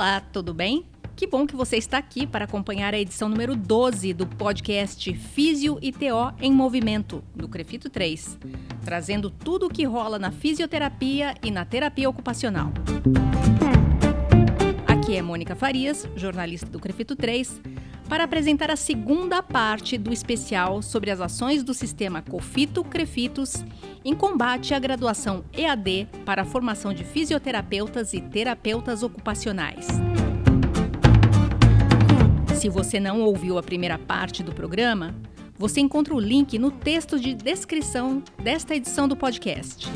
Olá, tudo bem? Que bom que você está aqui para acompanhar a edição número 12 do podcast Físio e TO em Movimento, do Crefito 3, trazendo tudo o que rola na fisioterapia e na terapia ocupacional. Aqui é Mônica Farias, jornalista do Crefito 3, para apresentar a segunda parte do especial sobre as ações do sistema Cofito Crefitos em combate à graduação EAD para a formação de fisioterapeutas e terapeutas ocupacionais. Se você não ouviu a primeira parte do programa, você encontra o link no texto de descrição desta edição do podcast.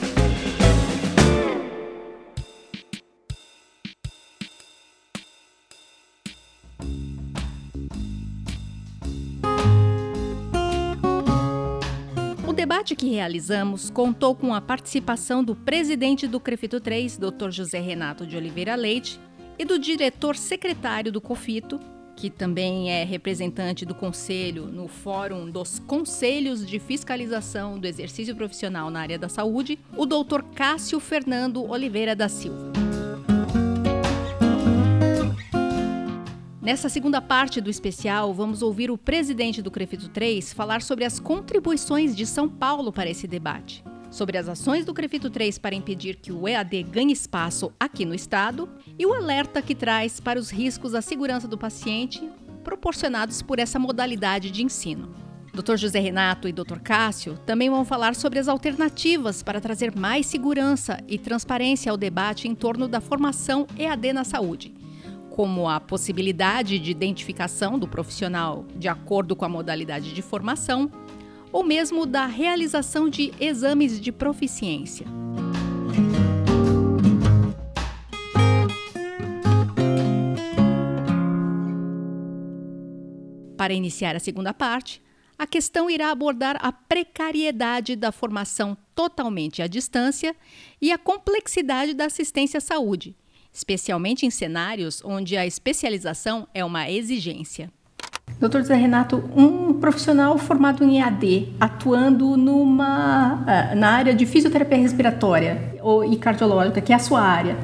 Debate que realizamos contou com a participação do presidente do Crefito 3, Dr. José Renato de Oliveira Leite, e do diretor secretário do COFITO, que também é representante do Conselho no Fórum dos Conselhos de Fiscalização do Exercício Profissional na área da saúde, o doutor Cássio Fernando Oliveira da Silva. Nessa segunda parte do especial, vamos ouvir o presidente do Crefito 3 falar sobre as contribuições de São Paulo para esse debate sobre as ações do Crefito 3 para impedir que o EAD ganhe espaço aqui no estado e o alerta que traz para os riscos à segurança do paciente proporcionados por essa modalidade de ensino. Dr. José Renato e Dr. Cássio também vão falar sobre as alternativas para trazer mais segurança e transparência ao debate em torno da formação EAD na saúde, como a possibilidade de identificação do profissional de acordo com a modalidade de formação ou mesmo da realização de exames de proficiência. Para iniciar a segunda parte, a questão irá abordar a precariedade da formação totalmente à distância e a complexidade da assistência à saúde, especialmente em cenários onde a especialização é uma exigência. Doutor Zé Renato, um profissional formado em EAD, atuando numa, ah, na área de fisioterapia respiratória e cardiológica, que é a sua área,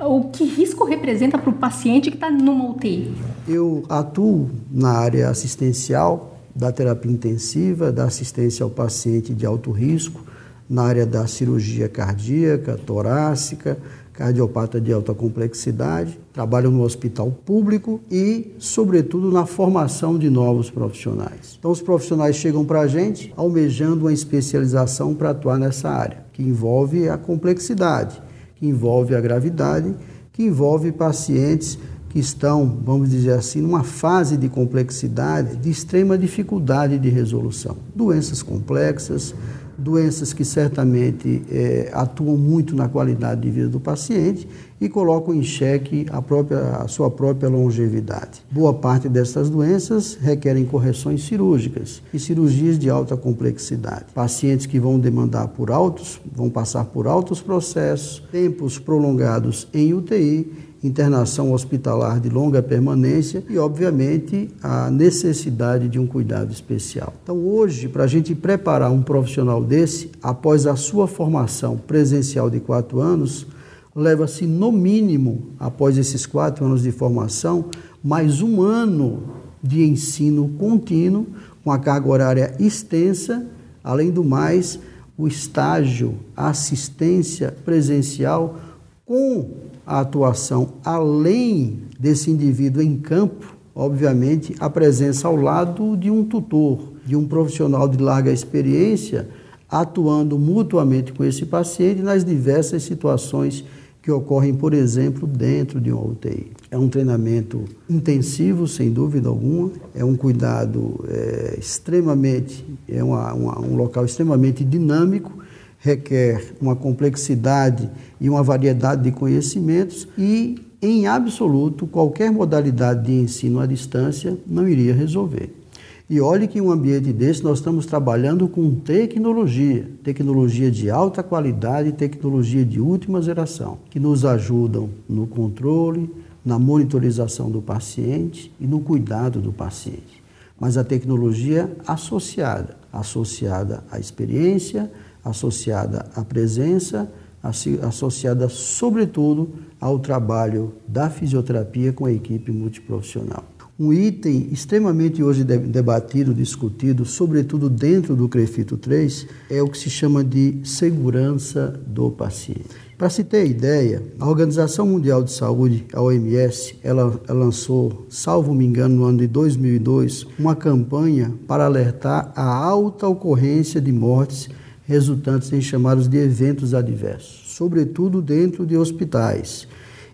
o que risco representa para o paciente que está numa UTI? Eu atuo na área assistencial da terapia intensiva, da assistência ao paciente de alto risco, na área da cirurgia cardíaca, torácica, cardiopata de alta complexidade, trabalho no hospital público e, sobretudo, na formação de novos profissionais. Então, os profissionais chegam para a gente almejando uma especialização para atuar nessa área, que envolve a complexidade, que envolve a gravidade, que envolve pacientes que estão, vamos dizer assim, numa fase de complexidade, de extrema dificuldade de resolução. Doenças complexas, doenças que certamente é, atuam muito na qualidade de vida do paciente e colocam em xeque a, própria, a sua própria longevidade. Boa parte dessas doenças requerem correções cirúrgicas e cirurgias de alta complexidade. Pacientes que vão demandar por altos, vão passar por altos processos, tempos prolongados em UTI internação hospitalar de longa permanência e, obviamente, a necessidade de um cuidado especial. Então, hoje, para a gente preparar um profissional desse, após a sua formação presencial de quatro anos, leva-se, no mínimo, após esses quatro anos de formação, mais um ano de ensino contínuo, com a carga horária extensa, além do mais, o estágio, a assistência presencial com a atuação além desse indivíduo em campo, obviamente, a presença ao lado de um tutor, de um profissional de larga experiência, atuando mutuamente com esse paciente nas diversas situações que ocorrem, por exemplo, dentro de uma UTI. É um treinamento intensivo, sem dúvida alguma, é um cuidado é, extremamente, é uma, uma, um local extremamente dinâmico requer uma complexidade e uma variedade de conhecimentos e, em absoluto, qualquer modalidade de ensino à distância não iria resolver. E olhe que em um ambiente desse nós estamos trabalhando com tecnologia, tecnologia de alta qualidade, tecnologia de última geração, que nos ajudam no controle, na monitorização do paciente e no cuidado do paciente. Mas a tecnologia associada, associada à experiência, associada à presença, associada sobretudo ao trabalho da fisioterapia com a equipe multiprofissional. Um item extremamente hoje debatido, discutido, sobretudo dentro do CREFITO 3, é o que se chama de segurança do paciente. Para se ter ideia, a Organização Mundial de Saúde, a OMS, ela, ela, lançou, salvo me engano, no ano de 2002, uma campanha para alertar a alta ocorrência de mortes resultantes em chamados de eventos adversos, sobretudo dentro de hospitais.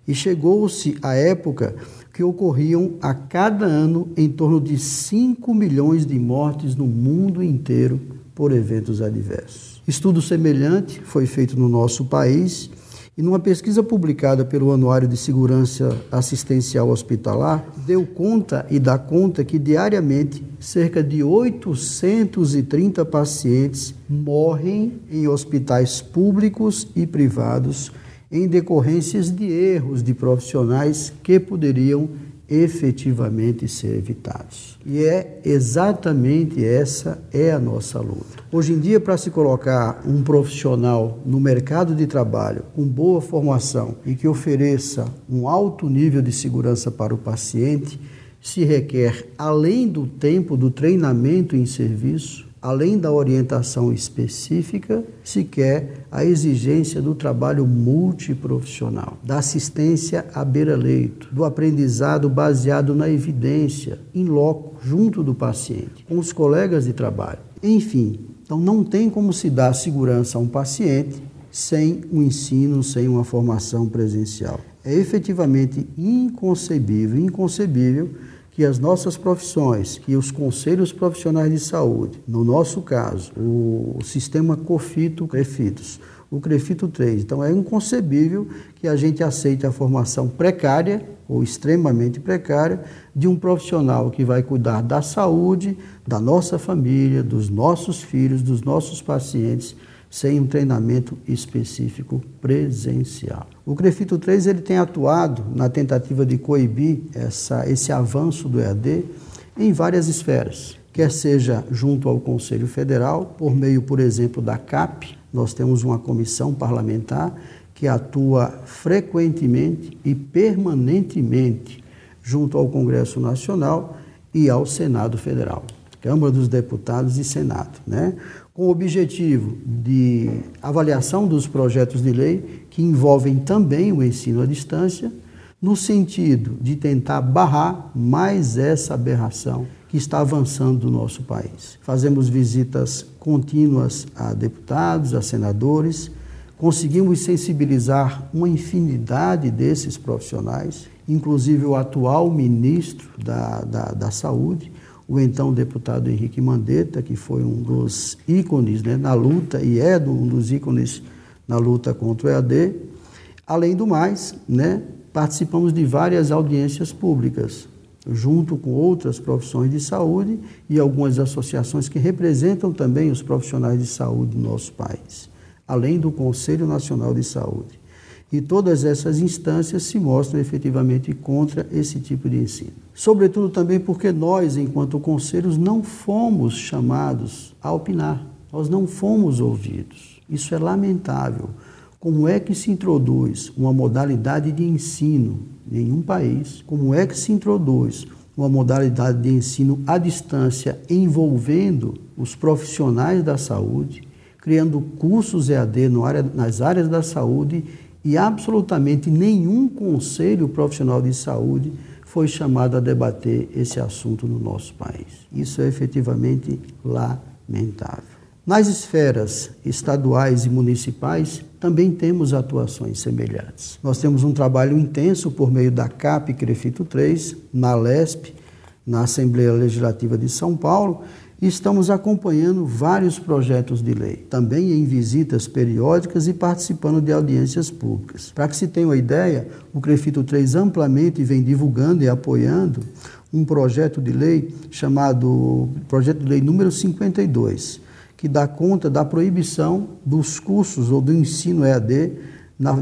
E chegou-se a época que ocorriam a cada ano em torno de 5 milhões de mortes no mundo inteiro por eventos adversos. Estudo semelhante foi feito no nosso país e numa pesquisa publicada pelo Anuário de Segurança Assistencial Hospitalar, deu conta e dá conta que diariamente cerca de 830 pacientes morrem em hospitais públicos e privados em decorrências de erros de profissionais que poderiam efetivamente ser evitados. E é exatamente essa é a nossa luta. Hoje em dia, para se colocar um profissional no mercado de trabalho com boa formação e que ofereça um alto nível de segurança para o paciente, se requer, além do tempo do treinamento em serviço, além da orientação específica, se quer a exigência do trabalho multiprofissional, da assistência à beira-leito, do aprendizado baseado na evidência, em loco, junto do paciente, com os colegas de trabalho. Enfim, então não tem como se dar segurança a um paciente sem um ensino, sem uma formação presencial. É efetivamente inconcebível, inconcebível que as nossas profissões, que os conselhos profissionais de saúde, no nosso caso, o sistema COFITO CREFITOS, o CREFITO 3. Então é inconcebível que a gente aceite a formação precária ou extremamente precária de um profissional que vai cuidar da saúde, da nossa família, dos nossos filhos, dos nossos pacientes sem um treinamento específico presencial. O CREFITO 3 ele tem atuado na tentativa de coibir essa, esse avanço do EAD em várias esferas, quer seja junto ao Conselho Federal, por meio, por exemplo, da CAP, nós temos uma comissão parlamentar que atua frequentemente e permanentemente junto ao Congresso Nacional e ao Senado Federal, Câmara dos Deputados e Senado, né? Com o objetivo de avaliação dos projetos de lei que envolvem também o ensino à distância, no sentido de tentar barrar mais essa aberração que está avançando no nosso país. Fazemos visitas contínuas a deputados, a senadores, conseguimos sensibilizar uma infinidade desses profissionais, inclusive o atual ministro da, da, da Saúde, o então deputado Henrique Mandetta, que foi um dos ícones né, na luta e é um dos ícones na luta contra o EAD. Além do mais, né, participamos de várias audiências públicas, junto com outras profissões de saúde e algumas associações que representam também os profissionais de saúde do nosso país, além do Conselho Nacional de Saúde. E todas essas instâncias se mostram efetivamente contra esse tipo de ensino. Sobretudo também porque nós, enquanto conselhos, não fomos chamados a opinar, nós não fomos ouvidos. Isso é lamentável. Como é que se introduz uma modalidade de ensino em um país? Como é que se introduz uma modalidade de ensino à distância envolvendo os profissionais da saúde, criando cursos EAD nas áreas da saúde e absolutamente nenhum conselho profissional de saúde foi chamado a debater esse assunto no nosso país. Isso é efetivamente lamentável. Nas esferas estaduais e municipais, também temos atuações semelhantes. Nós temos um trabalho intenso por meio da CAP Crefito 3, na LESP, na Assembleia Legislativa de São Paulo, estamos acompanhando vários projetos de lei, também em visitas periódicas e participando de audiências públicas. Para que se tenha uma ideia, o CREFITO 3 amplamente vem divulgando e apoiando um projeto de lei chamado Projeto de Lei número 52, que dá conta da proibição dos cursos ou do ensino EAD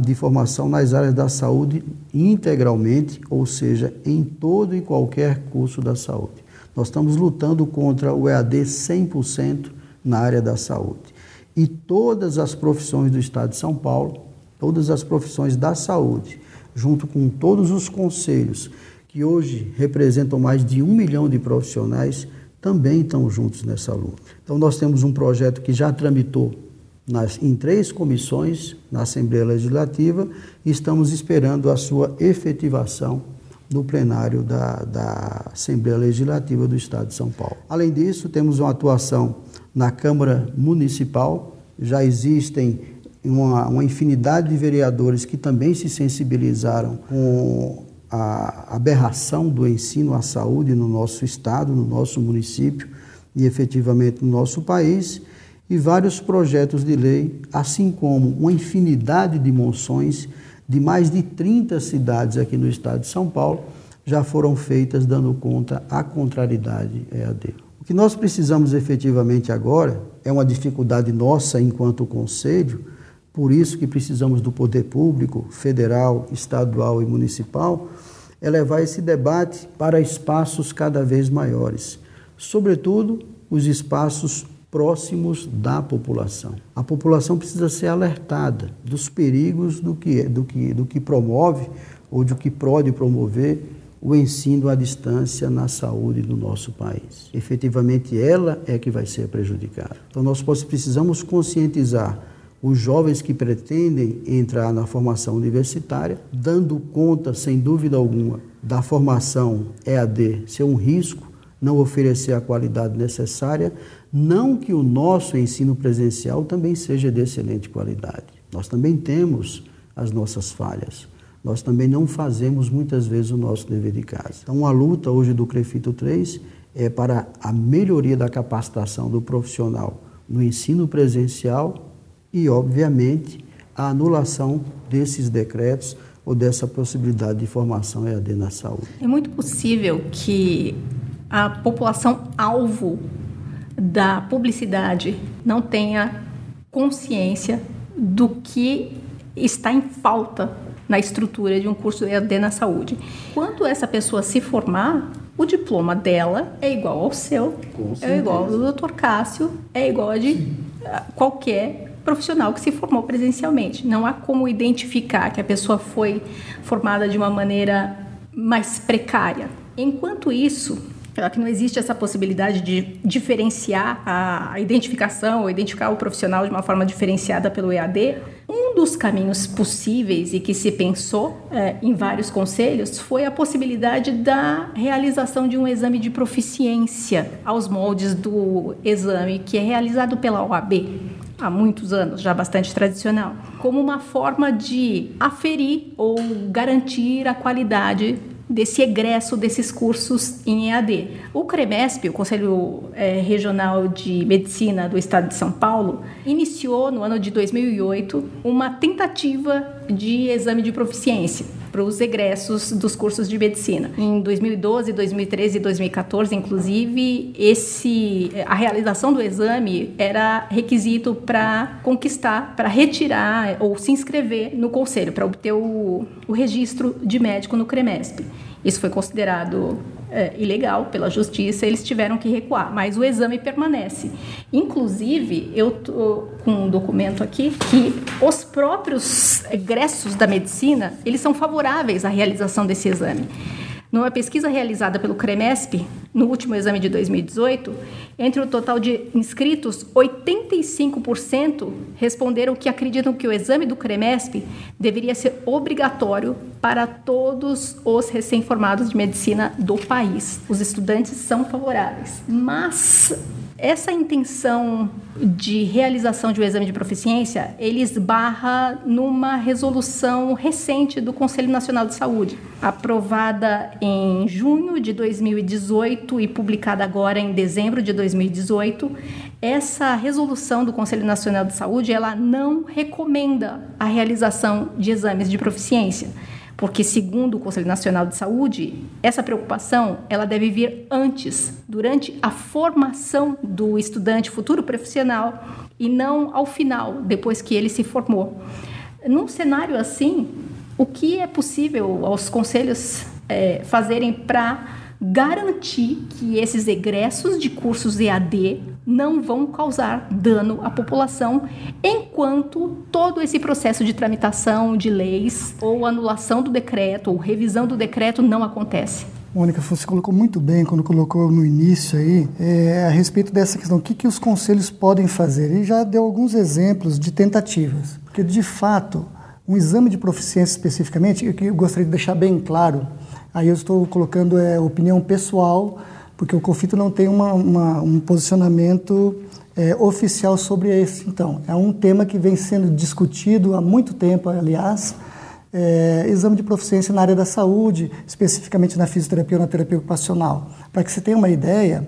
de formação nas áreas da saúde integralmente, ou seja, em todo e qualquer curso da saúde. Nós estamos lutando contra o EAD 100% na área da saúde. E todas as profissões do Estado de São Paulo, todas as profissões da saúde, junto com todos os conselhos, que hoje representam mais de um milhão de profissionais, também estão juntos nessa luta. Então, nós temos um projeto que já tramitou nas, em três comissões na Assembleia Legislativa e estamos esperando a sua efetivação no plenário da, da Assembleia Legislativa do Estado de São Paulo. Além disso, temos uma atuação na Câmara Municipal, já existem uma, uma infinidade de vereadores que também se sensibilizaram com a aberração do ensino à saúde no nosso estado, no nosso município e efetivamente no nosso país, e vários projetos de lei, assim como uma infinidade de moções de mais de 30 cidades aqui no estado de São Paulo já foram feitas dando conta à contrariedade EAD. O que nós precisamos efetivamente agora é uma dificuldade nossa enquanto conselho, por isso que precisamos do poder público, federal, estadual e municipal, é levar esse debate para espaços cada vez maiores, sobretudo os espaços próximos da população. A população precisa ser alertada dos perigos do que, do que, do que promove ou do que pode promover o ensino à distância na saúde do nosso país. Efetivamente, ela é que vai ser prejudicada. Então, nós precisamos conscientizar os jovens que pretendem entrar na formação universitária, dando conta, sem dúvida alguma, da formação EAD ser um risco, não oferecer a qualidade necessária, não que o nosso ensino presencial também seja de excelente qualidade. Nós também temos as nossas falhas nós também não fazemos muitas vezes o nosso dever de casa. Então, a luta hoje do CREFITO 3 é para a melhoria da capacitação do profissional no ensino presencial e, obviamente, a anulação desses decretos ou dessa possibilidade de formação EAD na saúde. É muito possível que a população alvo da publicidade não tenha consciência do que está em falta na estrutura de um curso EAD na saúde. Quando essa pessoa se formar, o diploma dela é igual ao seu, é igual ao do Dr. Cássio, é igual a de Sim. qualquer profissional que se formou presencialmente. Não há como identificar que a pessoa foi formada de uma maneira mais precária. Enquanto isso, Claro que não existe essa possibilidade de diferenciar a identificação ou identificar o profissional de uma forma diferenciada pelo EAD. Um dos caminhos possíveis e que se pensou é, em vários conselhos foi a possibilidade da realização de um exame de proficiência aos moldes do exame que é realizado pela OAB há muitos anos, já bastante tradicional, como uma forma de aferir ou garantir a qualidade desse egresso desses cursos em EAD. O CREMESP, o Conselho é, Regional de Medicina do Estado de São Paulo, iniciou no ano de 2008 uma tentativa de exame de proficiência para os egressos dos cursos de medicina. Em 2012, 2013 e 2014, inclusive, esse a realização do exame era requisito para conquistar, para retirar ou se inscrever no conselho, para obter o, o registro de médico no CREMESP. Isso foi considerado é, ilegal pela justiça, eles tiveram que recuar, mas o exame permanece. Inclusive, eu tô com um documento aqui que os próprios egressos da medicina, eles são favoráveis à realização desse exame. Numa pesquisa realizada pelo CREMESP, no último exame de 2018, entre o total de inscritos, 85% responderam que acreditam que o exame do CREMESP deveria ser obrigatório para todos os recém-formados de medicina do país. Os estudantes são favoráveis. Mas essa intenção de realização de um exame de proficiência, ele esbarra numa resolução recente do Conselho Nacional de Saúde, aprovada em junho de 2018 e publicada agora em dezembro de 2018. Essa resolução do Conselho Nacional de Saúde, ela não recomenda a realização de exames de proficiência porque segundo o Conselho Nacional de Saúde, essa preocupação ela deve vir antes, durante a formação do estudante futuro profissional e não ao final, depois que ele se formou. Num cenário assim, o que é possível aos conselhos é, fazerem para garantir que esses egressos de cursos EAD não vão causar dano à população enquanto todo esse processo de tramitação de leis ou anulação do decreto ou revisão do decreto não acontece. Mônica, você colocou muito bem quando colocou no início aí é, a respeito dessa questão, o que, que os conselhos podem fazer. E já deu alguns exemplos de tentativas, porque de fato um exame de proficiência especificamente, eu, gostaria de deixar bem claro, aí eu estou colocando é, opinião pessoal, porque o COFITO não tem uma, uma, um posicionamento é, oficial sobre esse. Então, é um tema que vem sendo discutido há muito tempo, aliás, é, exame de proficiência na área da saúde, especificamente na fisioterapia ou na terapia ocupacional. Para que você tenha uma ideia,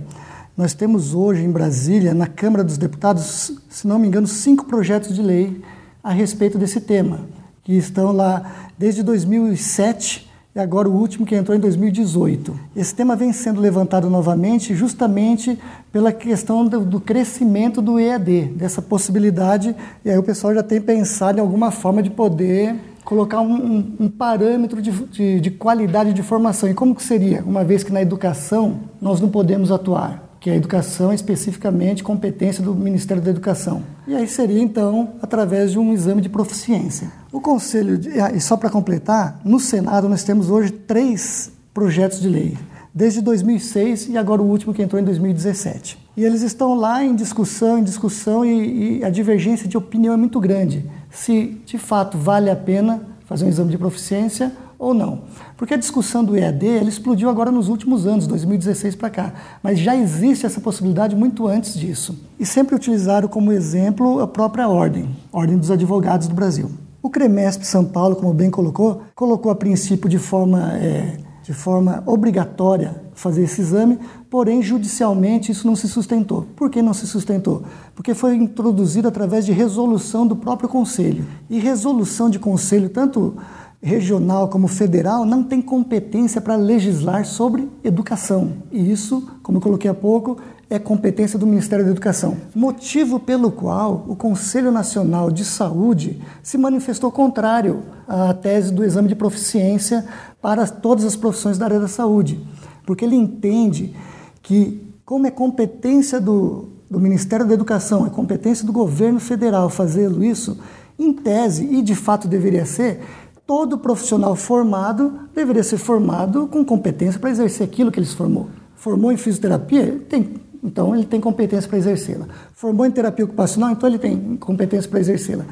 nós temos hoje em Brasília, na Câmara dos Deputados, se não me engano, cinco projetos de lei a respeito desse tema, que estão lá desde 2007 e agora o último que entrou em 2018. Esse tema vem sendo levantado novamente justamente pela questão do, do, crescimento do EAD, dessa possibilidade, e aí o pessoal já tem pensado em alguma forma de poder colocar um, um, um parâmetro de, de, de, qualidade de formação. E como que seria? Uma vez que na educação nós não podemos atuar, que a educação é especificamente competência do Ministério da Educação. E aí seria, então, através de um exame de proficiência. O Conselho, de, ah, e só para completar, no Senado nós temos hoje três projetos de lei, desde 2006 e agora o último que entrou em 2017. E eles estão lá em discussão, em discussão, e, e a divergência de opinião é muito grande se de fato vale a pena fazer um exame de proficiência ou não. Porque a discussão do EAD ele explodiu agora nos últimos anos, 2016 para cá, mas já existe essa possibilidade muito antes disso. E sempre utilizaram como exemplo a própria ordem, Ordem dos Advogados do Brasil. O CREMESP São Paulo, como bem colocou, colocou a princípio de forma, é, de forma obrigatória fazer esse exame, porém judicialmente isso não se sustentou. Por que não se sustentou? Porque foi introduzido através de resolução do próprio conselho. E resolução de conselho, tanto regional como federal, não tem competência para legislar sobre educação. E isso, como eu coloquei há pouco, é competência do Ministério da Educação. Motivo pelo qual o Conselho Nacional de Saúde se manifestou contrário à tese do exame de proficiência para todas as profissões da área da saúde porque ele entende que, como é competência do, do Ministério da Educação, é competência do governo federal fazê-lo isso, em tese, e de fato deveria ser, todo profissional formado deveria ser formado com competência para exercer aquilo que ele se formou. Formou em fisioterapia? Tem, então ele tem competência para exercê-la. Formou em terapia ocupacional? Então ele tem competência para exercê-la.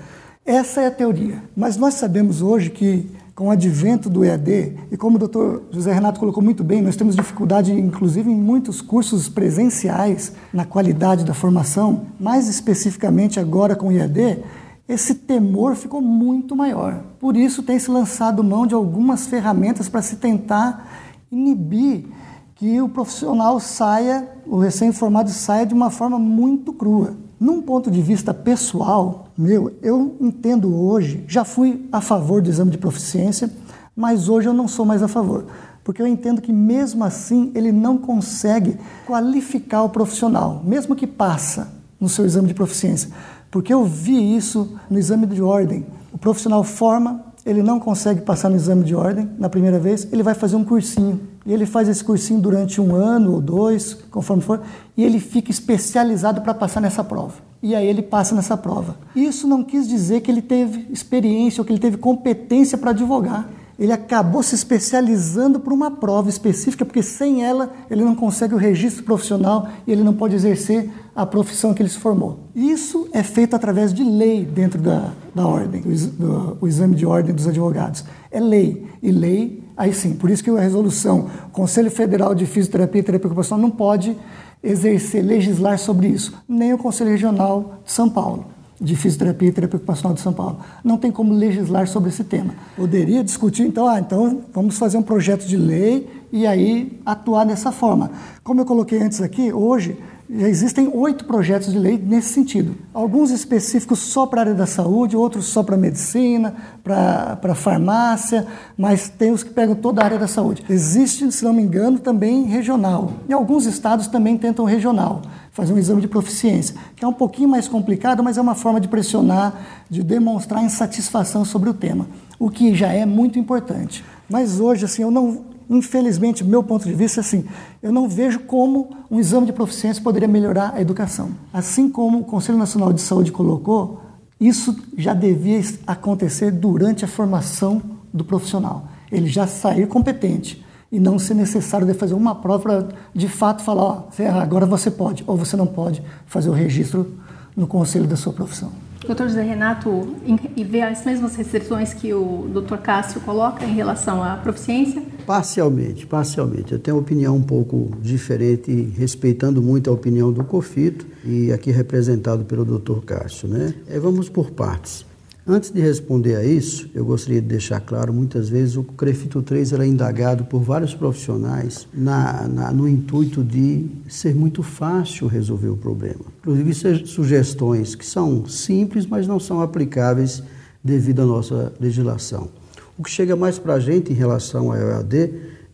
Essa é a teoria. Mas nós sabemos hoje que com o advento do EAD, e como o doutor José Renato colocou muito bem, nós temos dificuldade, inclusive, em muitos cursos presenciais, na qualidade da formação, mais especificamente agora com o EAD, esse temor ficou muito maior. Por isso, tem se lançado mão de algumas ferramentas para se tentar inibir que o profissional saia, o recém-formado saia de uma forma muito crua. Num ponto de vista pessoal, meu, eu entendo hoje, já fui a favor do exame de proficiência, mas hoje eu não sou mais a favor. Porque eu entendo que mesmo assim ele não consegue qualificar o profissional, mesmo que passa no seu exame de proficiência. Porque eu vi isso no exame de ordem. O profissional forma, ele não consegue passar no exame de ordem na primeira vez, ele vai fazer um cursinho e ele faz esse cursinho durante um ano ou dois, conforme for, e ele fica especializado para passar nessa prova. E aí ele passa nessa prova. Isso não quis dizer que ele teve experiência ou que ele teve competência para advogar. Ele acabou se especializando para uma prova específica, porque sem ela ele não consegue o registro profissional e ele não pode exercer a profissão que ele se formou. Isso é feito através de lei dentro da, da ordem, do, o exame de ordem dos advogados. É lei. E lei Aí sim, por isso que a resolução, o Conselho Federal de Fisioterapia e Terapia Ocupacional não pode exercer, legislar sobre isso, nem o Conselho Regional de São Paulo, de Fisioterapia e Terapia Ocupacional de São Paulo. Não tem como legislar sobre esse tema. Poderia discutir, então, ah, então vamos fazer um projeto de lei e aí atuar dessa forma. Como eu coloquei antes aqui, hoje já existem oito projetos de lei nesse sentido. Alguns específicos só para a área da saúde, outros só para a medicina, para a farmácia, mas tem os que pegam toda a área da saúde. Existe, se não me engano, também regional. E alguns estados também tentam regional, fazer um exame de proficiência, que é um pouquinho mais complicado, mas é uma forma de pressionar, de demonstrar insatisfação sobre o tema, o que já é muito importante. Mas hoje, assim, eu não infelizmente, meu ponto de vista, assim, eu não vejo como um exame de proficiência poderia melhorar a educação. Assim como o Conselho Nacional de Saúde colocou, isso já devia acontecer durante a formação do profissional. Ele já sair competente e não ser necessário de fazer uma prova para de fato falar, ó, agora você pode ou você não pode fazer o registro no conselho da sua profissão. Doutor José Renato, e vê as mesmas restrições que o doutor Cássio coloca em relação à proficiência? Parcialmente, parcialmente. Eu tenho uma opinião um pouco diferente, respeitando muito a opinião do COFITO e aqui representado pelo doutor Cássio. Né? É, vamos por partes. Antes de responder a isso, eu gostaria de deixar claro, muitas vezes o CREFITO 3 é indagado por vários profissionais na, na, no intuito de ser muito fácil resolver o problema. Inclusive sugestões que são simples, mas não são aplicáveis devido à nossa legislação. O que chega mais para a gente em relação ao EAD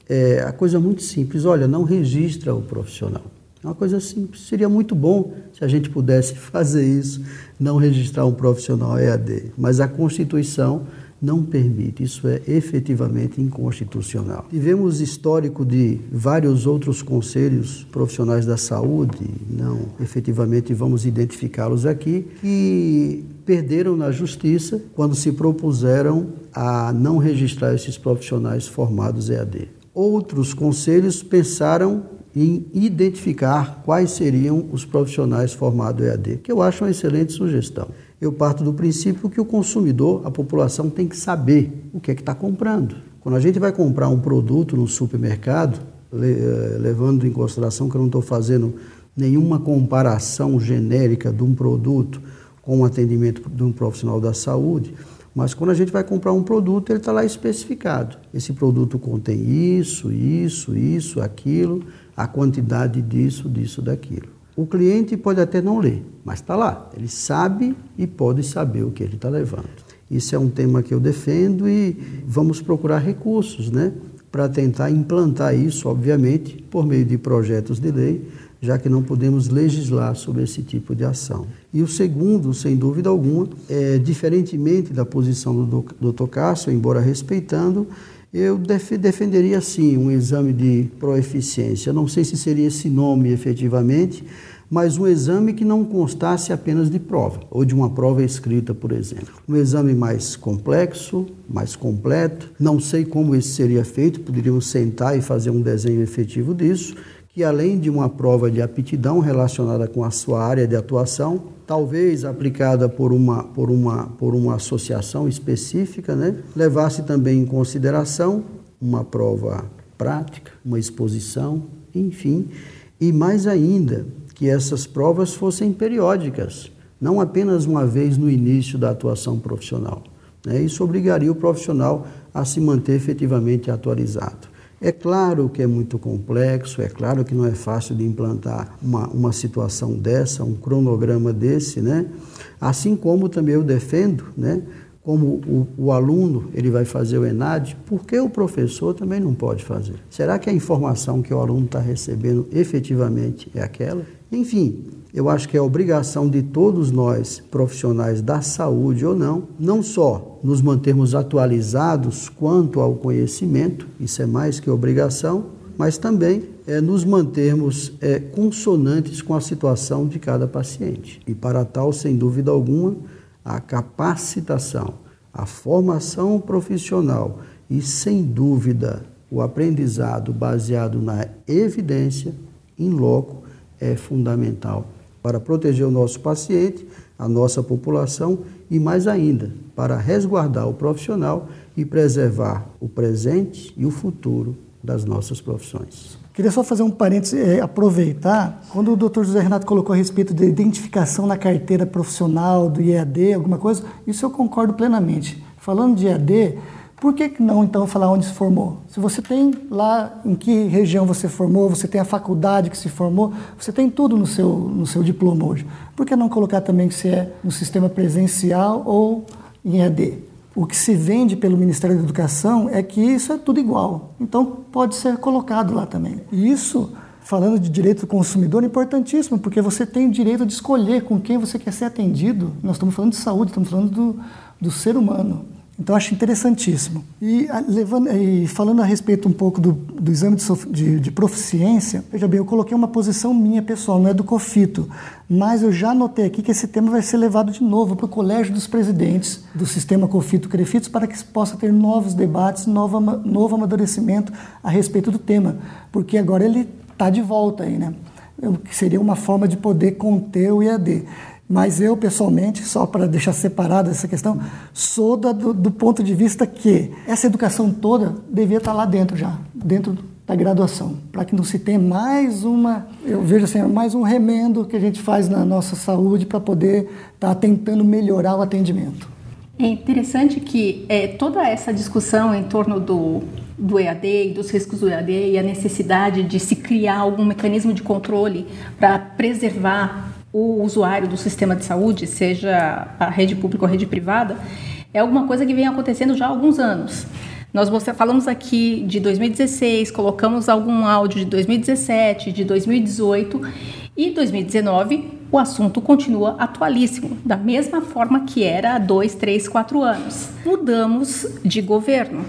é a coisa muito simples, olha, não registra o profissional. É uma coisa simples. Seria muito bom se a gente pudesse fazer isso, não registrar um profissional EAD. Mas a Constituição não permite. Isso é efetivamente inconstitucional. Tivemos histórico de vários outros conselhos profissionais da saúde, não efetivamente vamos identificá-los aqui, que perderam na justiça quando se propuseram a não registrar esses profissionais formados EAD. Outros conselhos pensaram em identificar quais seriam os profissionais formados EAD, que eu acho uma excelente sugestão. Eu parto do princípio que o consumidor, a população, tem que saber o que é que está comprando. Quando a gente vai comprar um produto no supermercado, eh, levando em consideração que eu não estou fazendo nenhuma comparação genérica de um produto com o atendimento de um profissional da saúde, mas quando a gente vai comprar um produto, ele está lá especificado. Esse produto contém isso, isso, isso, aquilo a quantidade disso, disso, daquilo. O cliente pode até não ler, mas está lá. Ele sabe e pode saber o que ele está levando. Isso é um tema que eu defendo e vamos procurar recursos, né? Para tentar implantar isso, obviamente, por meio de projetos de lei, já que não podemos legislar sobre esse tipo de ação. E o segundo, sem dúvida alguma, é diferentemente da posição do Dr. Cássio, embora respeitando, eu def defenderia sim um exame de proeficiência. Não sei se seria esse nome efetivamente, mas um exame que não constasse apenas de prova, ou de uma prova escrita, por exemplo. Um exame mais complexo, mais completo. Não sei como esse seria feito, poderíamos sentar e fazer um desenho efetivo disso que além de uma prova de aptidão relacionada com a sua área de atuação, talvez aplicada por uma, por uma, por uma associação específica, né, levasse também em consideração uma prova prática, uma exposição, enfim, e mais ainda, que essas provas fossem periódicas, não apenas uma vez no início da atuação profissional. Né? Isso obrigaria o profissional a se manter efetivamente atualizado. É claro que é muito complexo, é claro que não é fácil de implantar uma, uma situação dessa, um cronograma desse, né? Assim como também eu defendo, né? Como o, o aluno ele vai fazer o ENAD, por que o professor também não pode fazer? Será que a informação que o aluno está recebendo efetivamente é aquela? Enfim, eu acho que é obrigação de todos nós, profissionais da saúde ou não, não só nos mantermos atualizados quanto ao conhecimento, isso é mais que obrigação, mas também é, nos mantermos é, consonantes com a situação de cada paciente. E para tal, sem dúvida alguma, a capacitação, a formação profissional e, sem dúvida, o aprendizado baseado na evidência, em loco, é fundamental para proteger o nosso paciente, a nossa população e, mais ainda, para resguardar o profissional e preservar o presente e o futuro das nossas profissões. Queria só fazer um parênteses, é, aproveitar, quando o Dr. José Renato colocou a respeito da identificação na carteira profissional do IAD, alguma coisa, isso eu concordo plenamente. Falando de IAD, por que não então falar onde se formou? Se você tem lá em que região você formou, você tem a faculdade que se formou, você tem tudo no seu, no seu diploma hoje. Por que não colocar também você é no sistema presencial ou em EAD? O que se vende pelo Ministério da Educação é que isso é tudo igual. Então pode ser colocado lá também. E isso, falando de direito do consumidor, é importantíssimo, porque você tem o direito de escolher com quem você quer ser atendido. Nós estamos falando de saúde, estamos falando do, do ser humano. Então, acho interessantíssimo. E, levando, e falando a respeito um pouco do, do exame de, de, de, proficiência, veja bem, eu coloquei uma posição minha pessoal, não é do COFITO, mas eu já notei aqui que esse tema vai ser levado de novo para o Colégio dos Presidentes do Sistema COFITO-CREFITOS para que possa ter novos debates, novo, novo amadurecimento a respeito do tema, porque agora ele está de volta aí, né? Que seria uma forma de poder conter o IAD. Mas eu, pessoalmente, só para deixar separada essa questão, sou da, do, do, ponto de vista que essa educação toda devia estar tá lá dentro já, dentro da graduação, para que não se tenha mais uma, eu vejo assim, mais um remendo que a gente faz na nossa saúde para poder estar tá tentando melhorar o atendimento. É interessante que é, toda essa discussão em torno do, do EAD e dos riscos do EAD e a necessidade de se criar algum mecanismo de controle para preservar o usuário do sistema de saúde, seja a rede pública ou a rede privada, é alguma coisa que vem acontecendo já há alguns anos. Nós falamos aqui de 2016, colocamos algum áudio de 2017, de 2018 e 2019 o assunto continua atualíssimo, da mesma forma que era há dois, três, quatro anos. Mudamos de governo,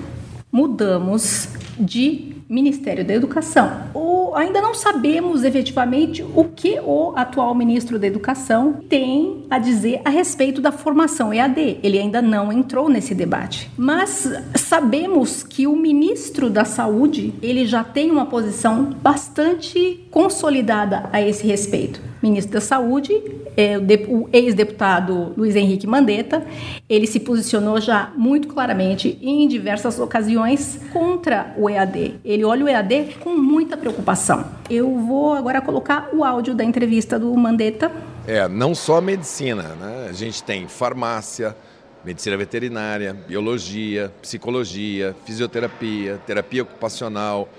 mudamos de Ministério da Educação. O, ainda não sabemos efetivamente o que o atual ministro da Educação tem a dizer a respeito da formação EAD. Ele ainda não entrou nesse debate. Mas sabemos que o ministro da Saúde ele já tem uma posição bastante consolidada a esse respeito ministro da Saúde, é, o, ex-deputado Luiz Henrique Mandetta, ele se posicionou já muito claramente em diversas ocasiões contra o EAD. Ele olha o EAD com muita preocupação. Eu vou agora colocar o áudio da entrevista do Mandetta. É, não só medicina, né? A gente tem farmácia, medicina veterinária, biologia, psicologia, fisioterapia, terapia ocupacional,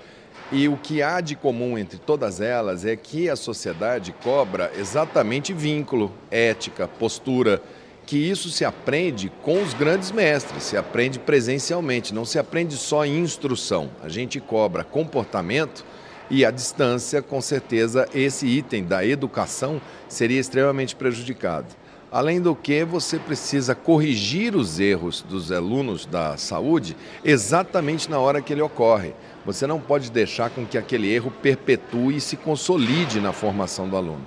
e o que há de comum entre todas elas é que a sociedade cobra exatamente vínculo, ética, postura, que isso se aprende com os grandes mestres, se aprende presencialmente, não se aprende só em instrução. A gente cobra comportamento e a distância, com certeza, esse item da educação seria extremamente prejudicado. Além do que, você precisa corrigir os erros dos alunos da saúde exatamente na hora que ele ocorre. Você não pode deixar com que aquele erro perpetue e se consolide na formação do aluno.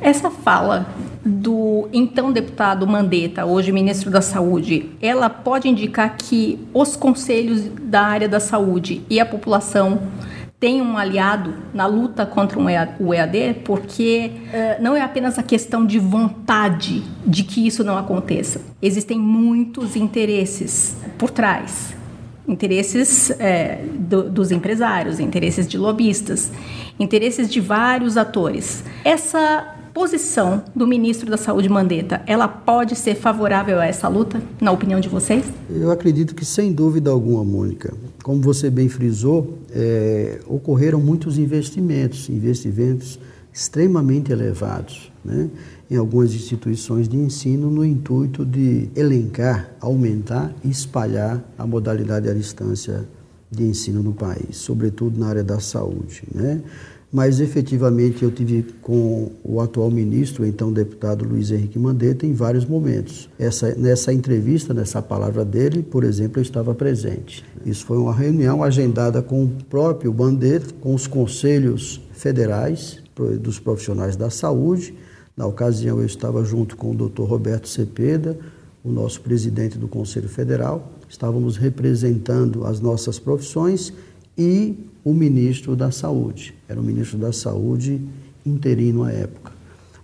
Essa fala do então deputado Mandetta, hoje ministro da Saúde, ela pode indicar que os conselhos da área da saúde e a população tem um aliado na luta contra o EAD, porque uh, não é apenas a questão de vontade de que isso não aconteça. Existem muitos interesses por trás. Interesses é, do, dos empresários, interesses de lobistas, interesses de vários atores. Essa posição do ministro da Saúde Mandetta, ela pode ser favorável a essa luta, na opinião de vocês? Eu acredito que sem dúvida alguma, Mônica. Como você bem frisou, é, ocorreram muitos investimentos, investimentos extremamente elevados, né, em algumas instituições de ensino no intuito de elencar, aumentar e espalhar a modalidade à distância de ensino no país, sobretudo na área da saúde, né? mas efetivamente eu tive com o atual ministro, então deputado Luiz Henrique Mandetta, em vários momentos. Essa, nessa entrevista, nessa palavra dele, por exemplo, eu estava presente. Isso foi uma reunião agendada com o próprio Mandetta, com os conselhos federais dos profissionais da saúde. Na ocasião, eu estava junto com o doutor Roberto Cepeda, o nosso presidente do Conselho Federal. Estávamos representando as nossas profissões e o ministro da Saúde. Era o ministro da Saúde interino à época.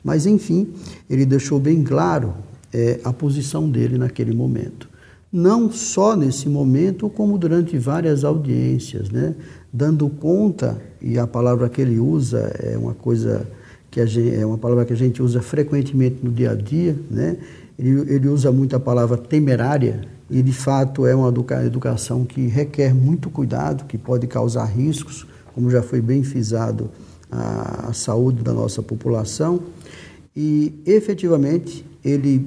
Mas, enfim, ele deixou bem claro é, a posição dele naquele momento. Não só nesse momento, como durante várias audiências, né? dando conta, e a palavra que ele usa é uma coisa que a gente, é uma palavra que a gente usa frequentemente no dia a dia, né? ele, ele usa muito a palavra temerária, e de fato é uma educação que requer muito cuidado, que pode causar riscos, como já foi bem frisado, à saúde da nossa população. E efetivamente ele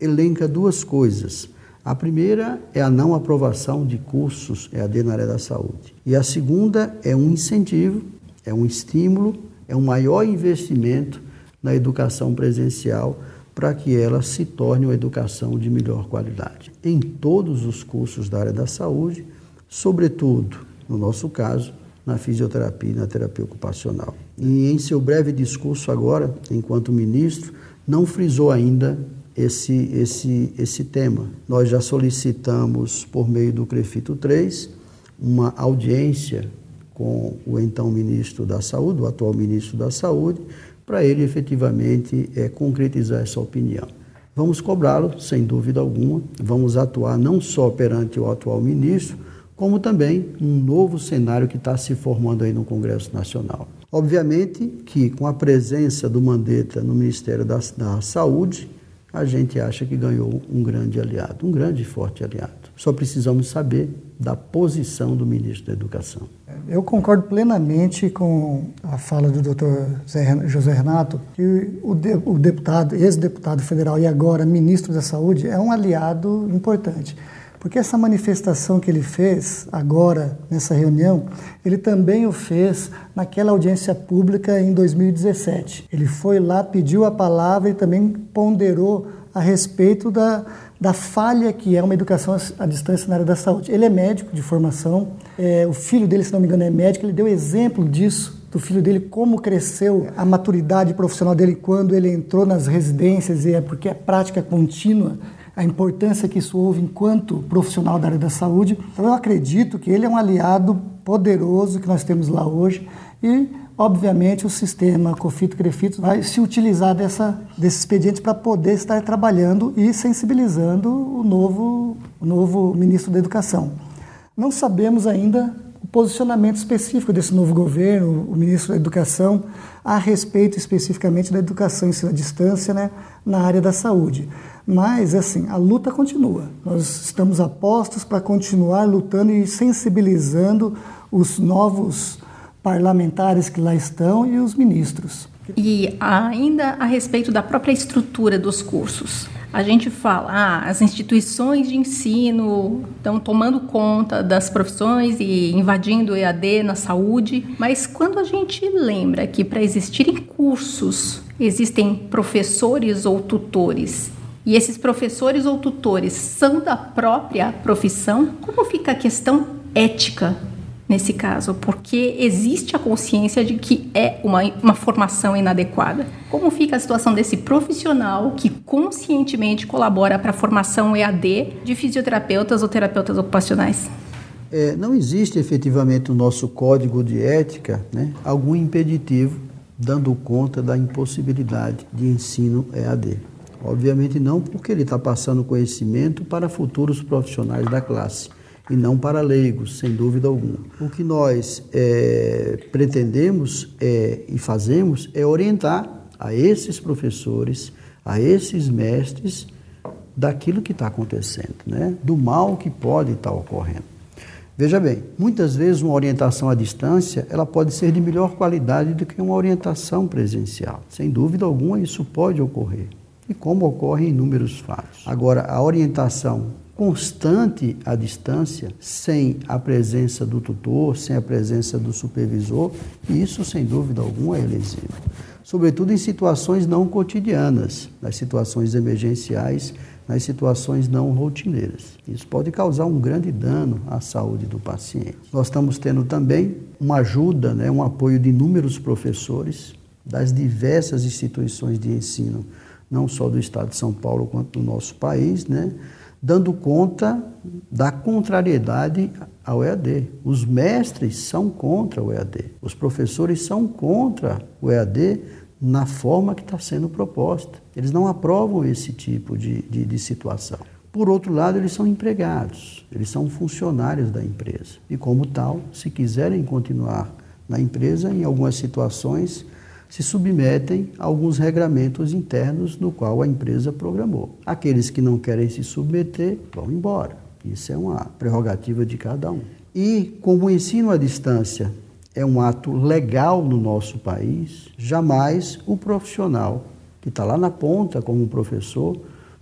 elenca duas coisas. A primeira é a não aprovação de cursos EAD na área da saúde. E a segunda é um incentivo, é um estímulo, é um maior investimento na educação presencial para que ela se torne uma educação de melhor qualidade. Em todos os cursos da área da saúde, sobretudo, no nosso caso, na fisioterapia e na terapia ocupacional. E em seu breve discurso agora, enquanto ministro, não frisou ainda esse, esse, esse tema. Nós já solicitamos, por meio do CREFITO 3, uma audiência com o então ministro da Saúde, o atual ministro da Saúde, para ele efetivamente é, concretizar essa opinião. Vamos cobrá-lo, sem dúvida alguma, vamos atuar não só perante o atual ministro, como também um novo cenário que está se formando aí no Congresso Nacional. Obviamente que com a presença do Mandetta no Ministério da, da Saúde, a gente acha que ganhou um grande aliado, um grande e forte aliado. Só precisamos saber da posição do ministro da Educação. Eu concordo plenamente com a fala do Dr. José Renato, que o, o deputado, ex-deputado federal e agora ministro da Saúde, é um aliado importante. Porque essa manifestação que ele fez agora, nessa reunião, ele também o fez naquela audiência pública em 2017. Ele foi lá, pediu a palavra e também ponderou a respeito da, da falha que é uma educação à distância na área da saúde. Ele é médico de formação, é, o filho dele, se não me engano, é médico, ele deu exemplo disso do filho dele, como cresceu a maturidade profissional dele quando ele entrou nas residências, e é porque é prática contínua a importância que isso houve enquanto profissional da área da saúde. Então eu acredito que ele é um aliado poderoso que nós temos lá hoje e obviamente o sistema Cofito Crefito vai se utilizar dessa, desse expediente para poder estar trabalhando e sensibilizando o novo, o novo ministro da Educação. Não sabemos ainda o posicionamento específico desse novo governo, o ministro da Educação, a respeito especificamente da educação em distância né, na área da saúde. Mas, assim, a luta continua. Nós estamos apostos para continuar lutando e sensibilizando os novos parlamentares que lá estão e os ministros. E ainda a respeito da própria estrutura dos cursos. A gente fala, ah, as instituições de ensino estão tomando conta das profissões e invadindo o EAD na saúde, mas quando a gente lembra que para existirem cursos existem professores ou tutores e esses professores ou tutores são da própria profissão, como fica a questão ética nesse caso? Porque existe a consciência de que é uma, uma formação inadequada. Como fica a situação desse profissional que conscientemente colabora para a formação EAD de fisioterapeutas ou terapeutas ocupacionais? É, não existe efetivamente no nosso código de ética né, algum impeditivo dando conta da impossibilidade de ensino EAD. Obviamente não porque ele está passando conhecimento para futuros profissionais da classe e não para leigos, sem dúvida alguma. O que nós é, pretendemos é, e fazemos é orientar a esses professores, a esses mestres, daquilo que está acontecendo, né? do mal que pode estar tá ocorrendo. Veja bem, muitas vezes uma orientação à distância ela pode ser de melhor qualidade do que uma orientação presencial. Sem dúvida alguma, isso pode ocorrer e como ocorre em inúmeros fatos. Agora, a orientação constante à distância, sem a presença do tutor, sem a presença do supervisor, isso sem dúvida alguma é lesivo. Sobretudo em situações não cotidianas, nas situações emergenciais, nas situações não rotineiras. Isso pode causar um grande dano à saúde do paciente. Nós estamos tendo também uma ajuda, né, um apoio de inúmeros professores das diversas instituições de ensino não só do estado de São Paulo quanto do nosso país, né, dando conta da contrariedade ao EAD. Os mestres são contra o EAD, os professores são contra o EAD na forma que está sendo proposta. Eles não aprovam esse tipo de, de, de situação. Por outro lado, eles são empregados, eles são funcionários da empresa. E, como tal, se quiserem continuar na empresa, em algumas situações, se submetem a alguns regramentos internos no qual a empresa programou. Aqueles que não querem se submeter vão embora. Isso é uma prerrogativa de cada um. E como o ensino à distância é um ato legal no nosso país, jamais o profissional que está lá na ponta como professor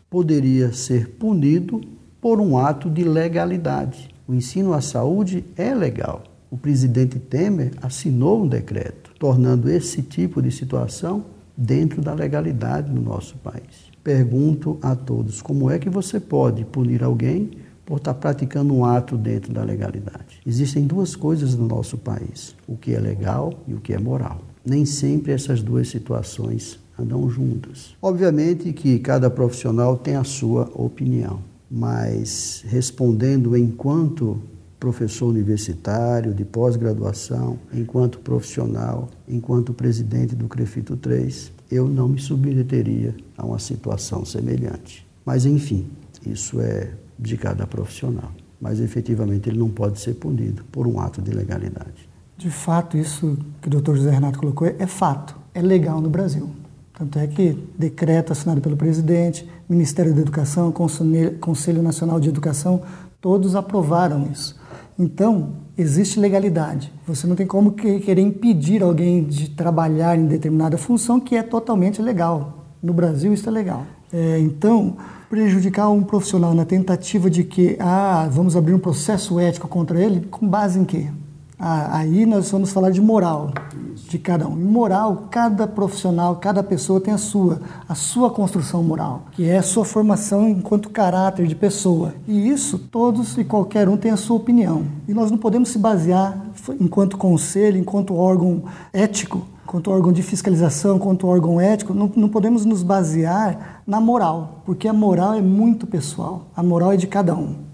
poderia ser punido por um ato de legalidade. O ensino à saúde é legal. O presidente Temer assinou um decreto tornando esse tipo de situação dentro da legalidade no nosso país. pergunto a todos: como é que você pode punir alguém por estar praticando um ato dentro da legalidade? Existem duas coisas no nosso país: o que é legal e o que é moral. Nem sempre essas duas situações andam juntas. Obviamente que cada profissional tem a sua opinião, mas respondendo enquanto professor universitário, de pós-graduação, enquanto profissional, enquanto presidente do CREFITO 3, eu não me submeteria a uma situação semelhante. Mas, enfim, isso é de cada profissional. Mas, efetivamente, ele não pode ser punido por um ato de legalidade. De fato, isso que o doutor José Renato colocou é fato, é legal no Brasil. Tanto é que decreto assinado pelo presidente, Ministério da Educação, Conselho Nacional de Educação, todos aprovaram isso. Então, existe legalidade. Você não tem como querer impedir alguém de trabalhar em determinada função que é totalmente legal. No Brasil, isso é legal. É, então, prejudicar um profissional na tentativa de que, ah, vamos abrir um processo ético contra ele, com base em quê? Ah, aí nós vamos falar de moral de cada um. Moral, cada profissional, cada pessoa tem a sua, a sua construção moral, que é a sua formação enquanto caráter de pessoa. E isso todos e qualquer um tem a sua opinião. E nós não podemos se basear enquanto conselho, enquanto órgão ético, enquanto órgão de fiscalização, enquanto órgão ético, não, não podemos nos basear na moral, porque a moral é muito pessoal. A moral é de cada um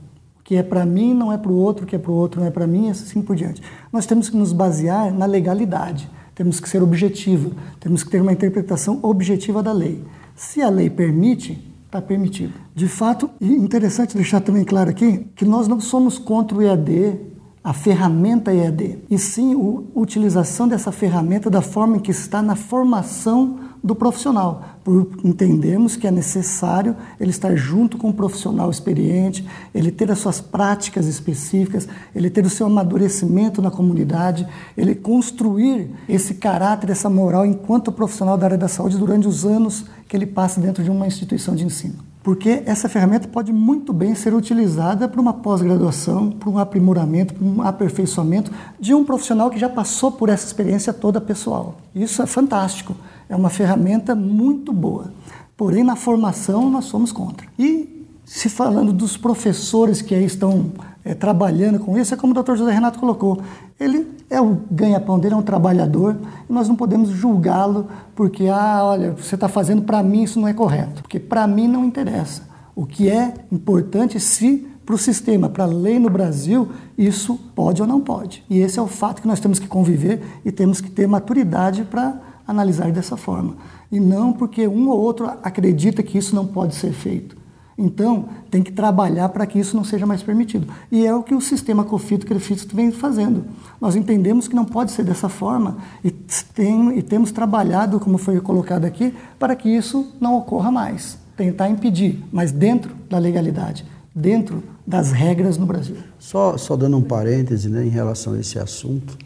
que é para mim não é para o outro, que é para o outro não é para mim, assim por diante. Nós temos que nos basear na legalidade, temos que ser objetivo, temos que ter uma interpretação objetiva da lei. Se a lei permite, está permitido. De fato, e interessante deixar também claro aqui que nós não somos contra o EAD, a ferramenta EAD, e sim a utilização dessa ferramenta da forma em que está na formação do profissional, por entendermos que é necessário ele estar junto com um profissional experiente, ele ter as suas práticas específicas, ele ter o seu amadurecimento na comunidade, ele construir esse caráter, essa moral enquanto profissional da área da saúde durante os anos que ele passa dentro de uma instituição de ensino. Porque essa ferramenta pode muito bem ser utilizada para uma pós-graduação, para um aprimoramento, para um aperfeiçoamento de um profissional que já passou por essa experiência toda pessoal. Isso é fantástico é uma ferramenta muito boa. Porém, na formação, nós somos contra. E se falando dos professores que aí estão é, trabalhando com isso, é como o doutor José Renato colocou. Ele é o ganha-pão dele, é um trabalhador, e nós não podemos julgá-lo porque, ah, olha, você está fazendo para mim, isso não é correto. Porque para mim não interessa. O que é importante se para o sistema, para a lei no Brasil, isso pode ou não pode. E esse é o fato que nós temos que conviver e temos que ter maturidade para analisar dessa forma. E não porque um ou outro acredita que isso não pode ser feito. Então, tem que trabalhar para que isso não seja mais permitido. E é o que o sistema COFITO CREFITO vem fazendo. Nós entendemos que não pode ser dessa forma e, tem, e temos trabalhado, como foi colocado aqui, para que isso não ocorra mais. Tentar impedir, mas dentro da legalidade, dentro das regras no Brasil. Só, só dando um parêntese né, em relação a esse assunto,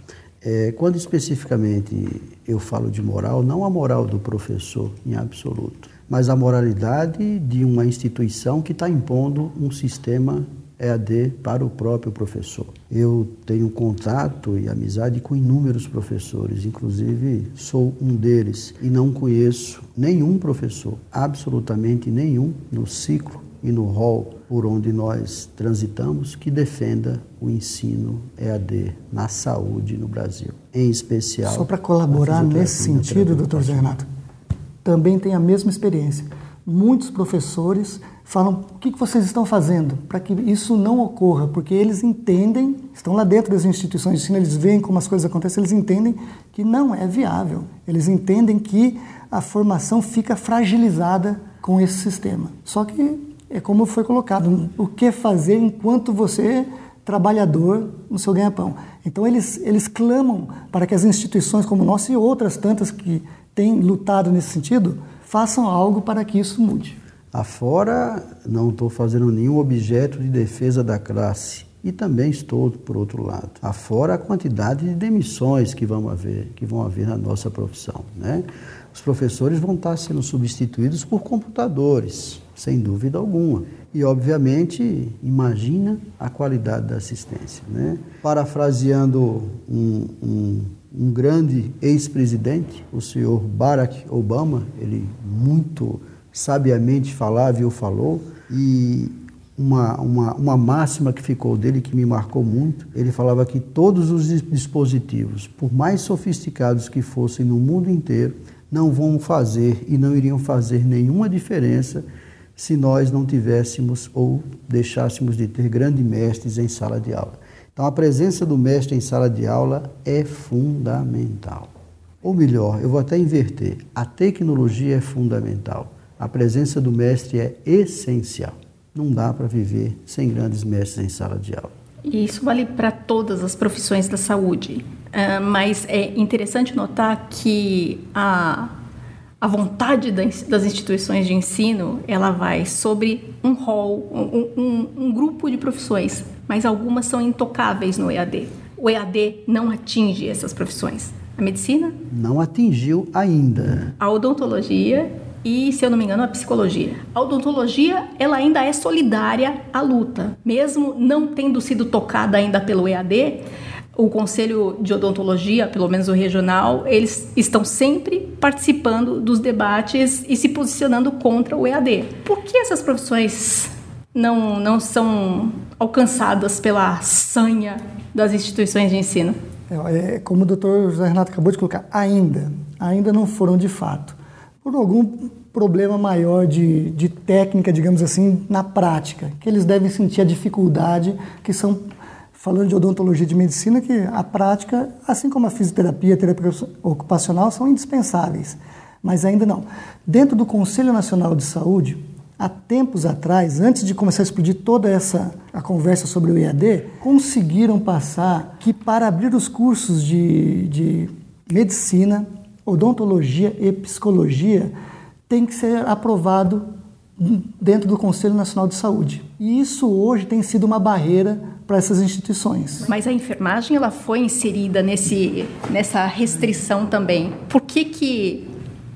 é, quando especificamente eu falo de moral, não a moral do professor em absoluto, mas a moralidade de uma instituição que está impondo um sistema EAD para o próprio professor. Eu tenho contato e amizade com inúmeros professores, inclusive sou um deles, e não conheço nenhum professor, absolutamente nenhum, no ciclo e no rol por onde nós transitamos que defenda o ensino EAD na saúde no Brasil, em especial. Só para colaborar nesse sentido, doutor Zé Renato, também tem a mesma experiência. Muitos professores falam o que vocês estão fazendo para que isso não ocorra, porque eles entendem, estão lá dentro das instituições de ensino, eles veem como as coisas acontecem, eles entendem que não é viável. Eles entendem que a formação fica fragilizada com esse sistema. Só que é como foi colocado, o que fazer enquanto você trabalhador no seu ganha-pão. Então eles, eles clamam para que as instituições como nossa e outras tantas que têm lutado nesse sentido façam algo para que isso mude. Afora, não estou fazendo nenhum objeto de defesa da classe. E também estou, por outro lado, afora a quantidade de demissões que vão haver, que vão haver na nossa profissão. Né? Os professores vão estar sendo substituídos por computadores sem dúvida alguma. E, obviamente, imagina a qualidade da assistência. Né? Parafraseando um, um, um grande ex-presidente, o senhor Barack Obama, ele muito sabiamente falava e o falou, e uma, uma, uma máxima que ficou dele, que me marcou muito, ele falava que todos os dispositivos, por mais sofisticados que fossem no mundo inteiro, não vão fazer e não iriam fazer nenhuma diferença se nós não tivéssemos ou deixássemos de ter grandes mestres em sala de aula. Então, a presença do mestre em sala de aula é fundamental. Ou melhor, eu vou até inverter: a tecnologia é fundamental, a presença do mestre é essencial. Não dá para viver sem grandes mestres em sala de aula. E isso vale para todas as profissões da saúde. Uh, mas é interessante notar que a, a vontade das instituições de ensino ela vai sobre um rol, um, um, um grupo de profissões, mas algumas são intocáveis no EAD. O EAD não atinge essas profissões. A medicina? Não atingiu ainda. A odontologia e, se eu não me engano, a psicologia. A odontologia, ela ainda é solidária à luta, mesmo não tendo sido tocada ainda pelo EAD. O Conselho de Odontologia, pelo menos o regional, eles estão sempre participando dos debates e se posicionando contra o EAD. Por que essas profissões não, não são alcançadas pela sanha das instituições de ensino? É, é, como o doutor José Renato acabou de colocar, ainda, ainda não foram de fato. Por algum problema maior de, de técnica, digamos assim, na prática, que eles devem sentir a dificuldade, que são, falando de odontologia de medicina, que a prática, assim como a fisioterapia, a terapia ocupacional, são indispensáveis, mas ainda não. Dentro do Conselho Nacional de Saúde, há tempos atrás, antes de começar a explodir toda essa a conversa sobre o IAD, conseguiram passar que para abrir os cursos de, de medicina, odontologia e psicologia, tem que ser aprovado dentro do Conselho Nacional de Saúde. E isso hoje tem sido uma barreira para essas instituições. Mas a enfermagem ela foi inserida nesse, nessa restrição também. Por que, que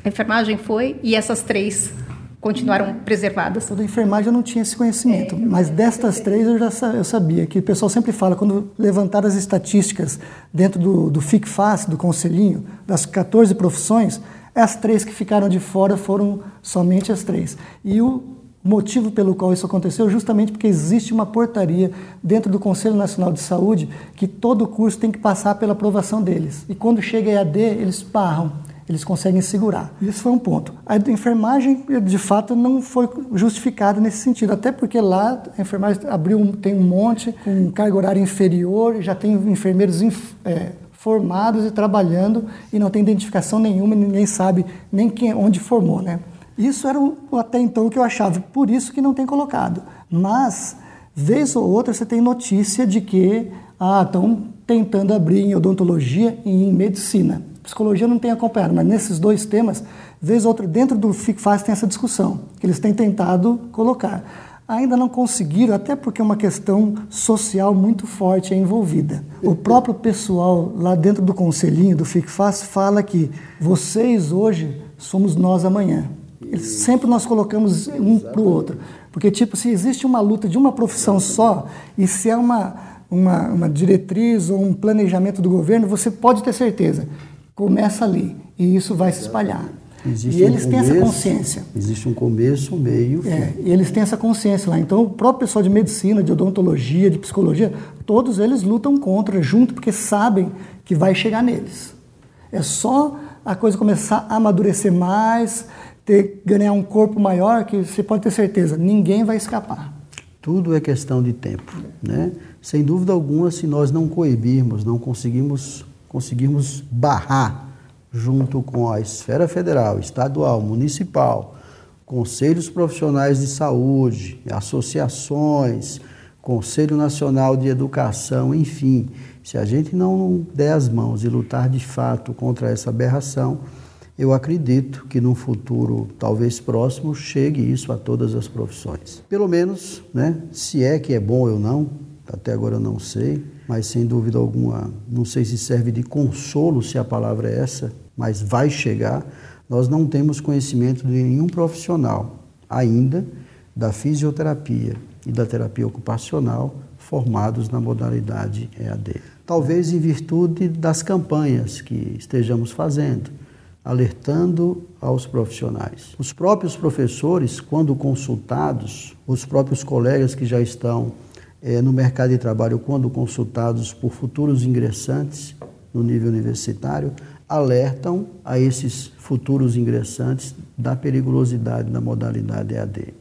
a enfermagem foi e essas três continuaram preservadas? Da enfermagem eu não tinha esse conhecimento, é, mas destas três eu já eu sabia que o pessoal sempre fala, quando levantar as estatísticas dentro do, do FICFAS, do Conselhinho, das 14 profissões, as três que ficaram de fora foram somente as três. E o motivo pelo qual isso aconteceu é justamente porque existe uma portaria dentro do Conselho Nacional de Saúde que todo curso tem que passar pela aprovação deles. E quando chega a EAD, eles barram, eles conseguem segurar. Isso foi um ponto. A enfermagem, de fato, não foi justificada nesse sentido, até porque lá a enfermagem abriu, tem um monte com carga horária inferior, já tem enfermeiros é, formados e trabalhando e não tem identificação nenhuma, ninguém sabe nem quem, onde formou, né? Isso era o, até então o que eu achava, por isso que não tem colocado. Mas, vez ou outra, você tem notícia de que ah, estão tentando abrir em odontologia e em medicina. Psicologia não tem acompanhado, mas nesses dois temas, vez ou outra, dentro do FICFAS tem essa discussão, que eles têm tentado colocar ainda não conseguiram, até porque é uma questão social muito forte envolvida. O próprio pessoal lá dentro do conselhinho do FICFAS fala que vocês hoje somos nós amanhã. Sempre nós colocamos um para o outro. Porque, tipo, se existe uma luta de uma profissão só, e se é uma, uma, uma diretriz ou um planejamento do governo, você pode ter certeza, começa ali, e isso vai se espalhar. Existe e eles um começo, têm essa consciência. Existe um começo, um meio, fim. É, e eles têm essa consciência lá. Então, o próprio pessoal de medicina, de odontologia, de psicologia, todos eles lutam contra junto porque sabem que vai chegar neles. É só a coisa começar a amadurecer mais, ter, ganhar um corpo maior, que você pode ter certeza, ninguém vai escapar. Tudo é questão de tempo, né? Sem dúvida alguma, se nós não coibirmos, não conseguimos, conseguirmos barrar junto com a esfera federal, estadual, municipal, conselhos profissionais de saúde, associações, Conselho Nacional de Educação, enfim, se a gente não der as mãos e lutar de fato contra essa aberração, eu acredito que num futuro talvez próximo chegue isso a todas as profissões. Pelo menos, né, se é que é bom ou não, até agora eu não sei, mas sem dúvida alguma, não sei se serve de consolo se a palavra é essa, mas vai chegar. Nós não temos conhecimento de nenhum profissional ainda da fisioterapia e da terapia ocupacional formados na modalidade EAD. Talvez em virtude das campanhas que estejamos fazendo, alertando aos profissionais. Os próprios professores, quando consultados, os próprios colegas que já estão é, no mercado de trabalho, quando consultados por futuros ingressantes no nível universitário, alertam a esses futuros ingressantes da periculosidade da modalidade EAD.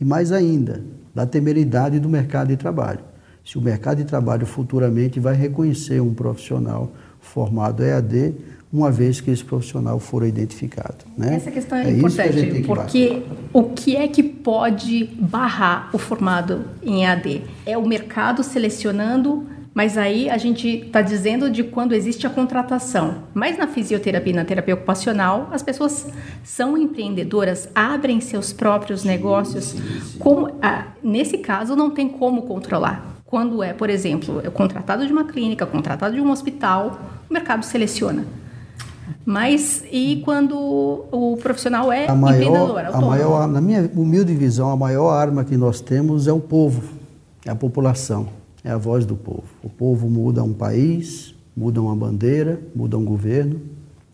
E mais ainda, da temeridade do mercado de trabalho. Se o mercado de trabalho futuramente vai reconhecer um profissional formado EAD, uma vez que esse profissional for identificado. Né? Essa questão é, é importante, que porque o que é que pode barrar o formado em EAD? É o mercado selecionando, mas aí a gente está dizendo de quando existe a contratação. Mas na fisioterapia e na terapia ocupacional, as pessoas são empreendedoras, abrem seus próprios sim, negócios. Sim, sim. Como, ah, nesse caso, não tem como controlar. Quando é, por exemplo, contratado de uma clínica, contratado de um hospital, o mercado seleciona. Mas e quando o profissional é a maior, empreendedor, A maior, na minha humilde visão, a maior arma que nós temos é o povo, é a população, é a voz do povo. O povo muda um país, muda uma bandeira, muda um governo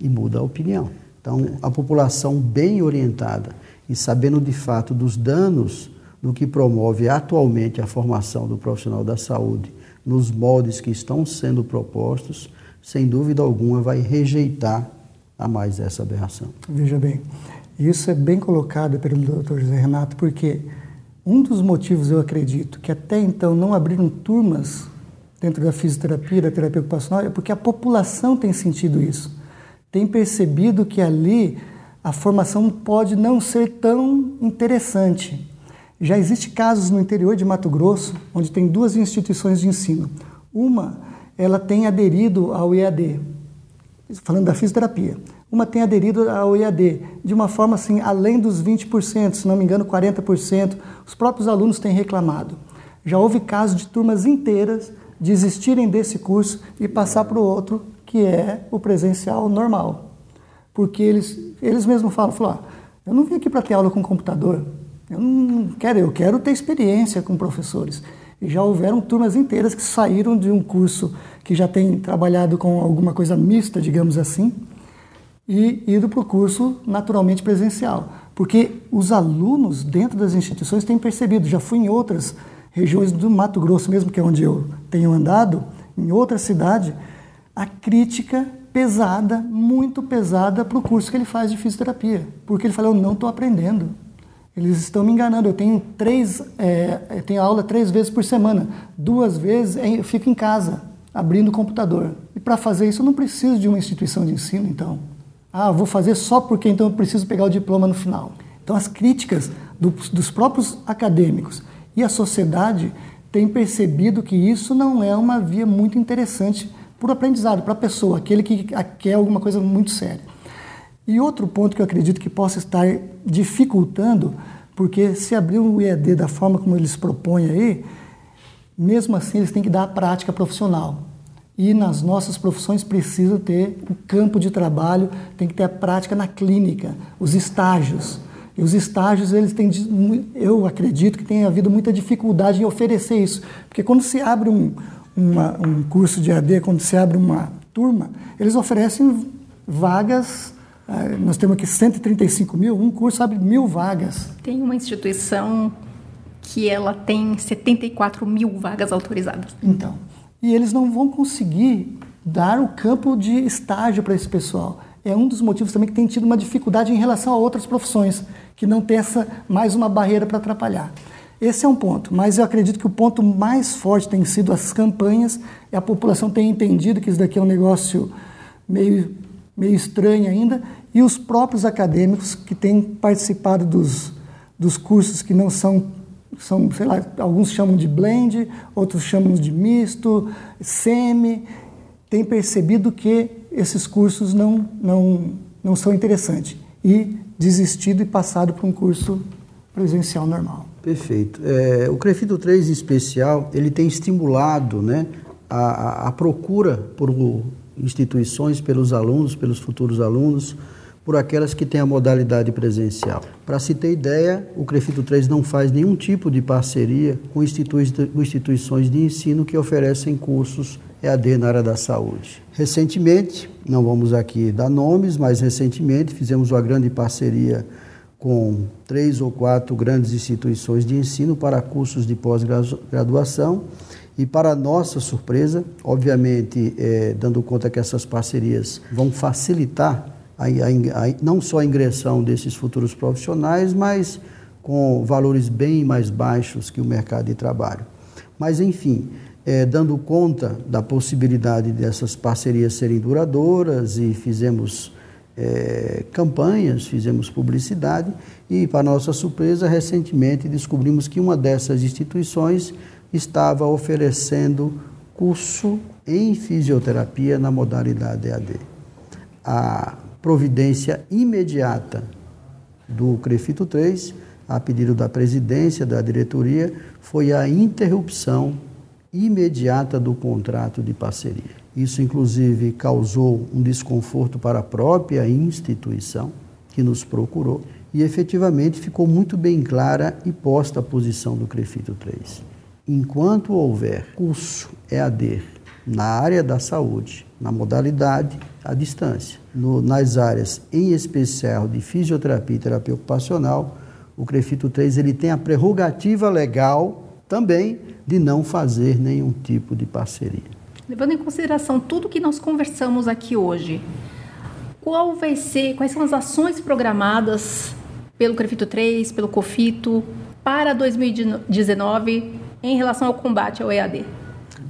e muda a opinião. Então, a população bem orientada e sabendo de fato dos danos do que promove atualmente a formação do profissional da saúde nos moldes que estão sendo propostos, sem dúvida alguma, vai rejeitar a mais essa aberração. Veja bem, isso é bem colocado pelo Dr. José Renato, porque um dos motivos, eu acredito, que até então não abriram turmas dentro da fisioterapia, da terapia ocupacional, é porque a população tem sentido isso. Tem percebido que ali a formação pode não ser tão interessante. Já existe casos no interior de Mato Grosso, onde tem duas instituições de ensino. Uma ela tem aderido ao EAD, falando da fisioterapia. Uma tem aderido ao EAD de uma forma assim, além dos 20%, se não me engano, 40%. Os próprios alunos têm reclamado. Já houve casos de turmas inteiras desistirem desse curso e passar para o outro, que é o presencial normal. Porque eles, eles mesmos falam, falam ah, eu não vim aqui para ter aula com computador, eu não quero, eu quero ter experiência com professores. Já houveram turmas inteiras que saíram de um curso que já tem trabalhado com alguma coisa mista, digamos assim, e ido para o curso naturalmente presencial. Porque os alunos dentro das instituições têm percebido, já fui em outras regiões do Mato Grosso mesmo, que é onde eu tenho andado, em outra cidade, a crítica pesada, muito pesada para o curso que ele faz de fisioterapia. Porque ele fala, eu não estou aprendendo. Eles estão me enganando. Eu tenho três, é, eu tenho aula três vezes por semana. Duas vezes eu fico em casa, abrindo o computador. E para fazer isso eu não preciso de uma instituição de ensino, então. Ah, vou fazer só porque então eu preciso pegar o diploma no final. Então as críticas do, dos próprios acadêmicos e a sociedade têm percebido que isso não é uma via muito interessante para o aprendizado, para a pessoa, aquele que quer alguma coisa muito séria. E outro ponto que eu acredito que possa estar dificultando, porque se abrir um EAD da forma como eles propõem aí, mesmo assim eles têm que dar a prática profissional. E nas nossas profissões precisa ter o campo de trabalho, tem que ter a prática na clínica, os estágios. E os estágios, eles têm, eu acredito que tem havido muita dificuldade em oferecer isso. Porque quando se abre um, uma, um curso de EAD, quando se abre uma turma, eles oferecem vagas nós temos aqui 135 mil, um curso abre mil vagas. Tem uma instituição que ela tem 74 mil vagas autorizadas. Então, e eles não vão conseguir dar o campo de estágio para esse pessoal. É um dos motivos também que tem tido uma dificuldade em relação a outras profissões, que não tem essa mais uma barreira para atrapalhar. Esse é um ponto, mas eu acredito que o ponto mais forte tem sido as campanhas e a população tem entendido que isso daqui é um negócio meio meio estranha ainda, e os próprios acadêmicos que têm participado dos, dos cursos que não são, são, sei lá, alguns chamam de blend, outros chamam de misto, semi, têm percebido que esses cursos não, não, não são interessantes e desistido e passado para um curso presencial normal. Perfeito. É, o Crefito 3 em especial, ele tem estimulado né, a, a procura por instituições, pelos alunos, pelos futuros alunos, por aquelas que têm a modalidade presencial. Para se ter ideia, o CREFITO 3 não faz nenhum tipo de parceria com instituições de ensino que oferecem cursos EAD na área da saúde. Recentemente, não vamos aqui dar nomes, mas recentemente fizemos uma grande parceria com três ou quatro grandes instituições de ensino para cursos de pós-graduação e para nossa surpresa, obviamente, é, dando conta que essas parcerias vão facilitar a, a, a, não só a ingressão desses futuros profissionais, mas com valores bem mais baixos que o mercado de trabalho. Mas, enfim, é, dando conta da possibilidade dessas parcerias serem duradouras e fizemos é, campanhas, fizemos publicidade e, para nossa surpresa, recentemente descobrimos que uma dessas instituições estava oferecendo curso em fisioterapia na modalidade EAD. A providência imediata do CREFITO 3, a pedido da presidência, da diretoria, foi a interrupção imediata do contrato de parceria. Isso, inclusive, causou um desconforto para a própria instituição que nos procurou e efetivamente ficou muito bem clara e posta a posição do CREFITO 3. Enquanto houver curso EAD na área da saúde, na modalidade à distância, no, nas áreas em especial de fisioterapia e terapia ocupacional, o CREFITO 3 ele tem a prerrogativa legal também de não fazer nenhum tipo de parceria. Levando em consideração tudo que nós conversamos aqui hoje, qual vai ser, quais são as ações programadas pelo CREFITO 3, pelo COFITO para 2019 em relação ao combate ao EAD?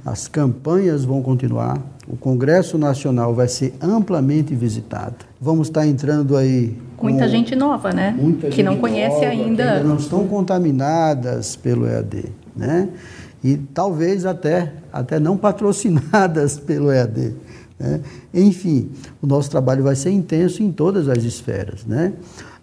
As campanhas vão continuar, o Congresso Nacional vai ser amplamente visitado. Vamos estar entrando aí. Muita gente nova, né? Muita que não conhece nova, ainda. Que ainda não estão contaminadas pelo EAD, né? e talvez até, até não patrocinadas pelo EAD. Né? Enfim, o nosso trabalho vai ser intenso em todas as esferas. Né?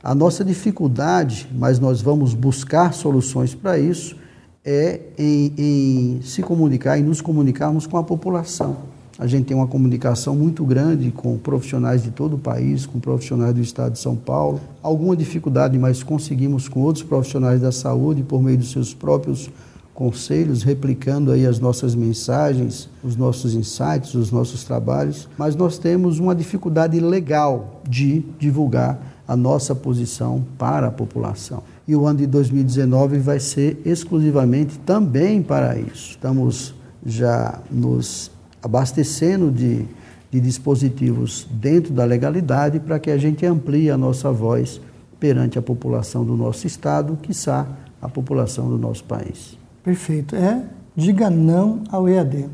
A nossa dificuldade, mas nós vamos buscar soluções para isso, é em, em se comunicar e nos comunicarmos com a população. A gente tem uma comunicação muito grande com profissionais de todo o país, com profissionais do estado de São Paulo. Alguma dificuldade, mas conseguimos com outros profissionais da saúde por meio dos seus próprios conselhos, replicando aí as nossas mensagens, os nossos insights, os nossos trabalhos, mas nós temos uma dificuldade legal de divulgar a nossa posição para a população. E o ano de 2019 vai ser exclusivamente também para isso. Estamos já nos abastecendo de, de dispositivos dentro da legalidade para que a gente amplie a nossa voz perante a população do nosso estado, quiçá a população do nosso país. Perfeito. É, diga não ao EAD.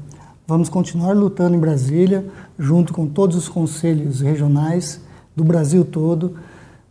Vamos continuar lutando em Brasília, junto com todos os conselhos regionais do Brasil todo,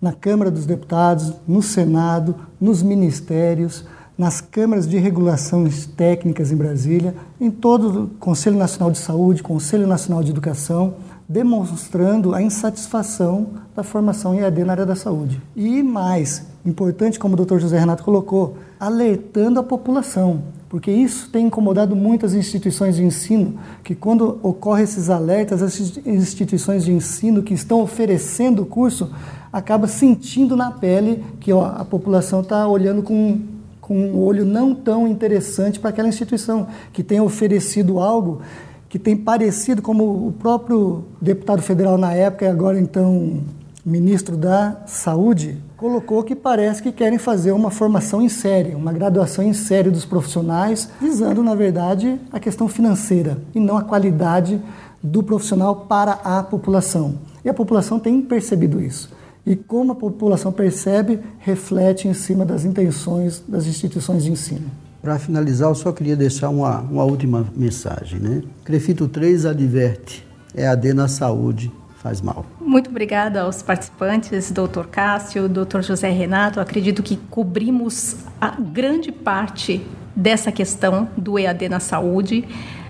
na Câmara dos Deputados, no Senado, nos ministérios, nas câmaras de regulações técnicas em Brasília, em todo o Conselho Nacional de Saúde, Conselho Nacional de Educação, demonstrando a insatisfação da formação EAD na área da saúde. E mais, importante, como o Dr. José Renato colocou, alertando a população, porque isso tem incomodado muitas instituições de ensino, que quando ocorrem esses alertas, as instituições de ensino que estão oferecendo o curso acaba sentindo na pele que ó, a população está olhando com, com um olho não tão interessante para aquela instituição que tem oferecido algo que tem parecido, como o próprio deputado federal na época e agora então ministro da Saúde, colocou que parece que querem fazer uma formação em série, uma graduação em série dos profissionais, visando, na verdade, a questão financeira e não a qualidade do profissional para a população. E a população tem percebido isso. E como a população percebe, reflete em cima das intenções das instituições de ensino. Para finalizar, eu só queria deixar uma, uma última mensagem. Né? Crefito 3 adverte, é AD na saúde, faz mal. Muito obrigada aos participantes, doutor Cássio, doutor José Renato. Acredito que cobrimos a grande parte dessa questão do EAD na saúde.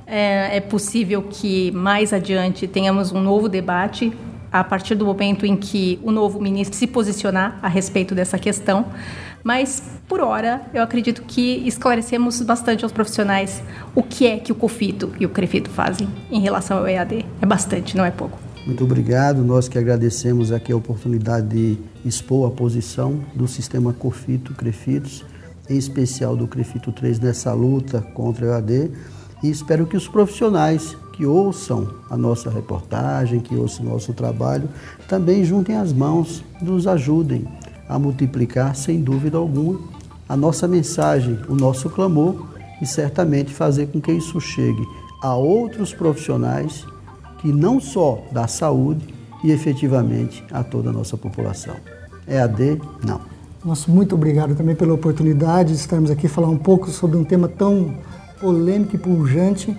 É, é possível que mais adiante tenhamos um novo debate a partir do momento em que o novo ministro se posicionar a respeito dessa questão. Mas, por hora, eu acredito que esclarecemos bastante aos profissionais o que é que o COFITO e o CREFITO fazem em relação ao EAD. É bastante, não é pouco. Muito obrigado. Nós que agradecemos aqui a oportunidade de expor a posição do sistema Cofito Crefitos, em especial do Crefito 3 nessa luta contra o EAD. E espero que os profissionais que ouçam a nossa reportagem, que ouçam o nosso trabalho, também juntem as mãos, nos ajudem a multiplicar, sem dúvida alguma, a nossa mensagem, o nosso clamor e certamente fazer com que isso chegue a outros profissionais que não só da saúde e efetivamente a toda a nossa população. EAD, não. Nosso muito obrigado também pela oportunidade de estarmos aqui falar um pouco sobre um tema tão polêmico e pujante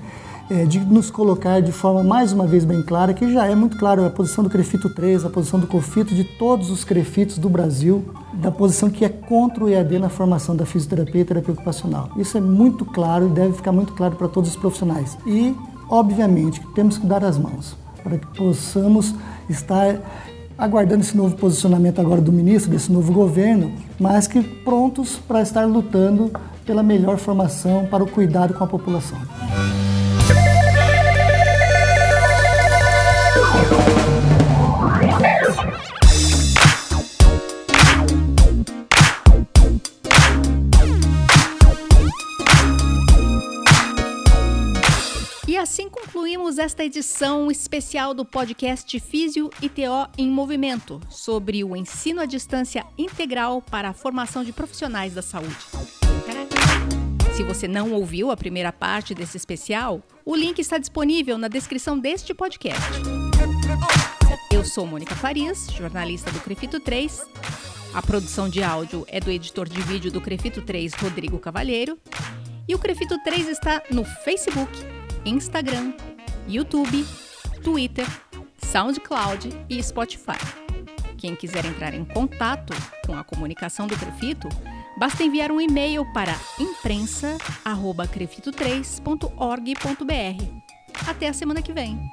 é, de nos colocar de forma mais uma vez bem clara, que já é muito claro a posição do Crefito 3, a posição do COFITO, de todos os Crefitos do Brasil, da posição que é contra o EAD na formação da fisioterapia e terapia ocupacional. Isso é muito claro e deve ficar muito claro para todos os profissionais. E, obviamente, temos que dar as mãos para que possamos estar aguardando esse novo posicionamento agora do ministro, desse novo governo, mas que prontos para estar lutando pela melhor formação para o cuidado com a população. Esta edição especial do podcast Físio e TO em Movimento, sobre o ensino à distância integral para a formação de profissionais da saúde. Se você não ouviu a primeira parte desse especial, o link está disponível na descrição deste podcast. Eu sou Mônica Farias, jornalista do Crefito 3. A produção de áudio é do editor de vídeo do Crefito 3, Rodrigo Cavalheiro. E o Crefito 3 está no Facebook, Instagram, YouTube, Twitter, SoundCloud e Spotify. Quem quiser entrar em contato com a comunicação do Crefito, Basta enviar um e-mail para imprensa@crefito3.org.br. Até a semana que vem.